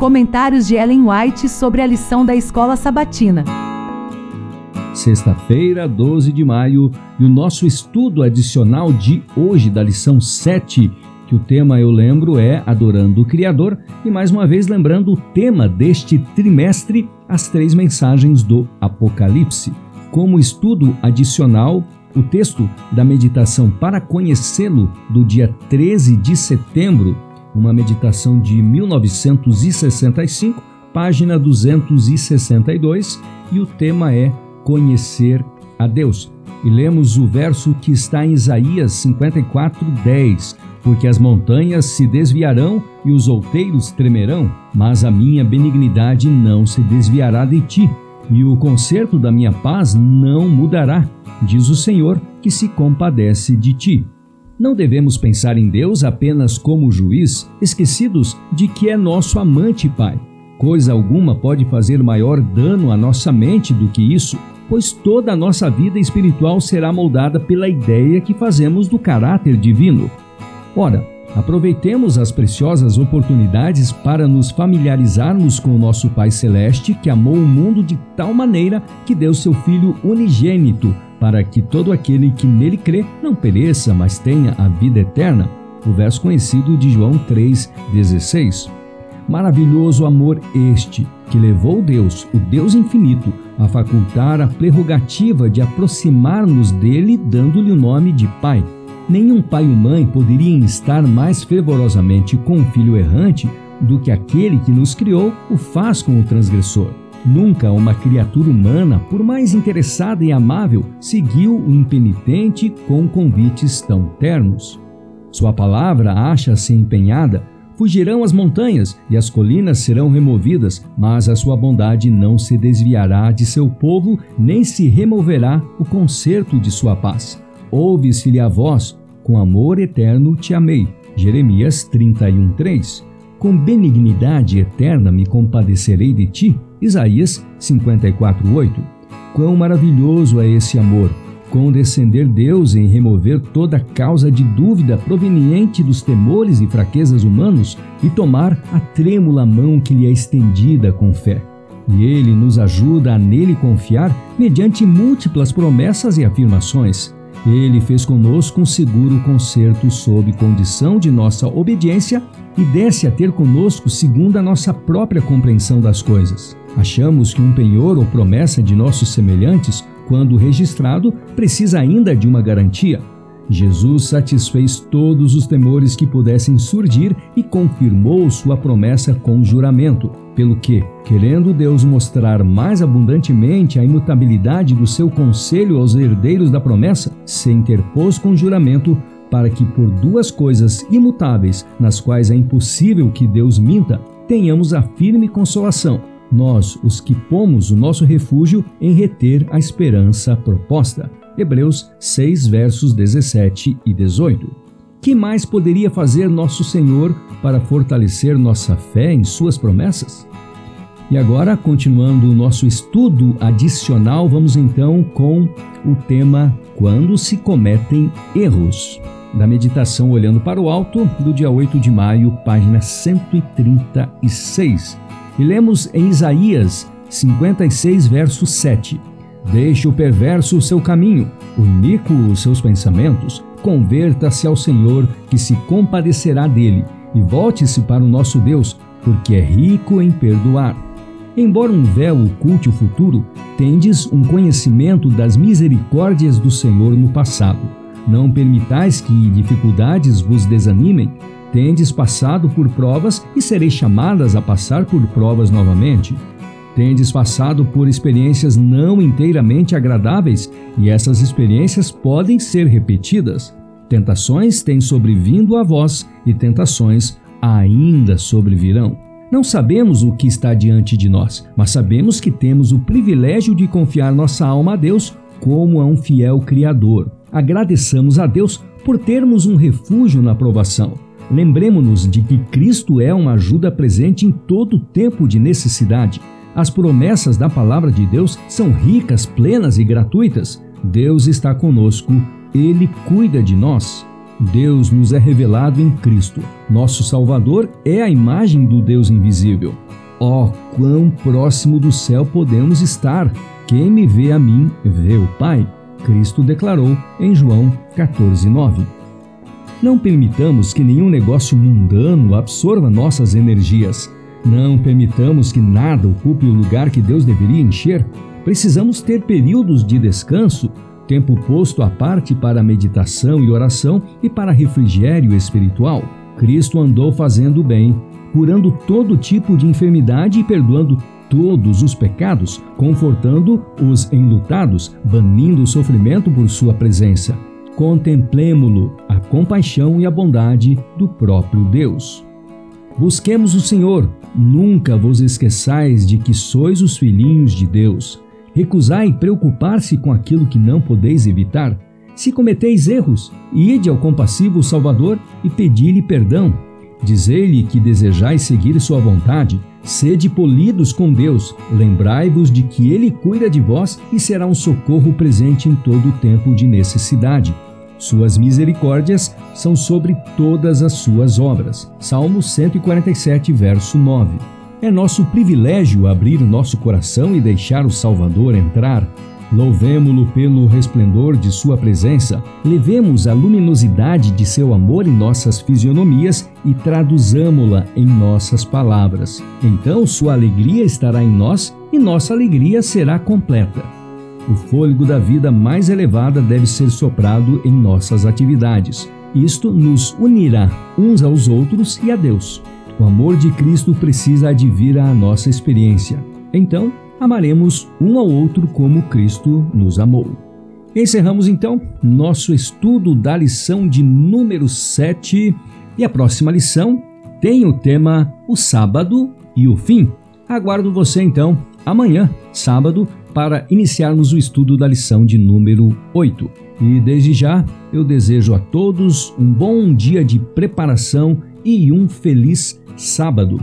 Comentários de Ellen White sobre a lição da escola sabatina. Sexta-feira, 12 de maio, e o nosso estudo adicional de hoje, da lição 7, que o tema eu lembro é Adorando o Criador, e mais uma vez lembrando o tema deste trimestre, as três mensagens do Apocalipse. Como estudo adicional, o texto da meditação para conhecê-lo do dia 13 de setembro, uma meditação de 1965, página 262, e o tema é Conhecer a Deus. E lemos o verso que está em Isaías 54, 10. Porque as montanhas se desviarão e os outeiros tremerão, mas a minha benignidade não se desviará de ti, e o conserto da minha paz não mudará, diz o Senhor, que se compadece de ti. Não devemos pensar em Deus apenas como juiz, esquecidos de que é nosso amante Pai. Coisa alguma pode fazer maior dano à nossa mente do que isso, pois toda a nossa vida espiritual será moldada pela ideia que fazemos do caráter divino. Ora, aproveitemos as preciosas oportunidades para nos familiarizarmos com o nosso Pai Celeste, que amou o mundo de tal maneira que deu seu Filho unigênito, para que todo aquele que nele crê não pereça, mas tenha a vida eterna. O verso conhecido de João 3,16. Maravilhoso amor este, que levou Deus, o Deus infinito, a facultar a prerrogativa de aproximar-nos dele, dando-lhe o nome de Pai Nenhum pai ou mãe poderiam estar mais fervorosamente com o filho errante do que aquele que nos criou o faz com o transgressor. Nunca uma criatura humana, por mais interessada e amável, seguiu o impenitente com convites tão ternos. Sua palavra acha-se empenhada, fugirão as montanhas e as colinas serão removidas, mas a sua bondade não se desviará de seu povo, nem se removerá o conserto de sua paz. Ouve-se-lhe a voz, com amor eterno te amei. Jeremias 31:3. Com benignidade eterna me compadecerei de ti. Isaías 54:8. Quão maravilhoso é esse amor! Condescender Deus em remover toda causa de dúvida proveniente dos temores e fraquezas humanos e tomar a trêmula mão que lhe é estendida com fé. E ele nos ajuda a nele confiar mediante múltiplas promessas e afirmações. Ele fez conosco um seguro concerto sob condição de nossa obediência e desce a ter conosco segundo a nossa própria compreensão das coisas. Achamos que um penhor ou promessa de nossos semelhantes, quando registrado, precisa ainda de uma garantia. Jesus satisfez todos os temores que pudessem surgir e confirmou sua promessa com juramento, pelo que, querendo Deus mostrar mais abundantemente a imutabilidade do seu conselho aos herdeiros da promessa, se interpôs com juramento para que por duas coisas imutáveis, nas quais é impossível que Deus minta, tenhamos a firme consolação, nós, os que pomos o nosso refúgio em reter a esperança proposta. Hebreus 6, versos 17 e 18. Que mais poderia fazer nosso Senhor para fortalecer nossa fé em Suas promessas? E agora, continuando o nosso estudo adicional, vamos então com o tema Quando se cometem erros. Da meditação Olhando para o Alto, do dia 8 de maio, página 136. E lemos em Isaías 56, verso 7. Deixe o perverso o seu caminho, o iníquo os seus pensamentos. Converta-se ao Senhor, que se compadecerá dele, e volte-se para o nosso Deus, porque é rico em perdoar. Embora um véu oculte o futuro, tendes um conhecimento das misericórdias do Senhor no passado. Não permitais que dificuldades vos desanimem. Tendes passado por provas e sereis chamadas a passar por provas novamente. Tendes passado por experiências não inteiramente agradáveis e essas experiências podem ser repetidas. Tentações têm sobrevindo a vós e tentações ainda sobrevirão. Não sabemos o que está diante de nós, mas sabemos que temos o privilégio de confiar nossa alma a Deus como a um fiel Criador. Agradeçamos a Deus por termos um refúgio na provação. Lembremos-nos de que Cristo é uma ajuda presente em todo tempo de necessidade. As promessas da palavra de Deus são ricas, plenas e gratuitas. Deus está conosco, Ele cuida de nós. Deus nos é revelado em Cristo. Nosso Salvador é a imagem do Deus invisível. Oh, quão próximo do céu podemos estar! Quem me vê a mim, vê o Pai. Cristo declarou em João 14:9. Não permitamos que nenhum negócio mundano absorva nossas energias. Não permitamos que nada ocupe o lugar que Deus deveria encher. Precisamos ter períodos de descanso tempo posto à parte para meditação e oração e para refrigério espiritual. Cristo andou fazendo bem, curando todo tipo de enfermidade e perdoando todos os pecados, confortando os enlutados, banindo o sofrimento por sua presença. Contemplemo-lo, a compaixão e a bondade do próprio Deus. Busquemos o Senhor, nunca vos esqueçais de que sois os filhinhos de Deus. Recusai preocupar-se com aquilo que não podeis evitar. Se cometeis erros, ide ao compassivo Salvador e pedi-lhe perdão. Dizei-lhe que desejais seguir sua vontade. Sede polidos com Deus. Lembrai-vos de que Ele cuida de vós e será um socorro presente em todo o tempo de necessidade. Suas misericórdias são sobre todas as suas obras. Salmo 147, verso 9. É nosso privilégio abrir nosso coração e deixar o Salvador entrar. Louvemo-lo pelo resplendor de sua presença, levemos a luminosidade de seu amor em nossas fisionomias e traduzamo-la em nossas palavras. Então sua alegria estará em nós e nossa alegria será completa. O fôlego da vida mais elevada deve ser soprado em nossas atividades. Isto nos unirá uns aos outros e a Deus. O amor de Cristo precisa advir à nossa experiência. Então, amaremos um ao outro como Cristo nos amou. Encerramos então nosso estudo da lição de número 7 e a próxima lição tem o tema O Sábado e o Fim. Aguardo você então amanhã, sábado, para iniciarmos o estudo da lição de número 8. E desde já eu desejo a todos um bom dia de preparação e um feliz sábado.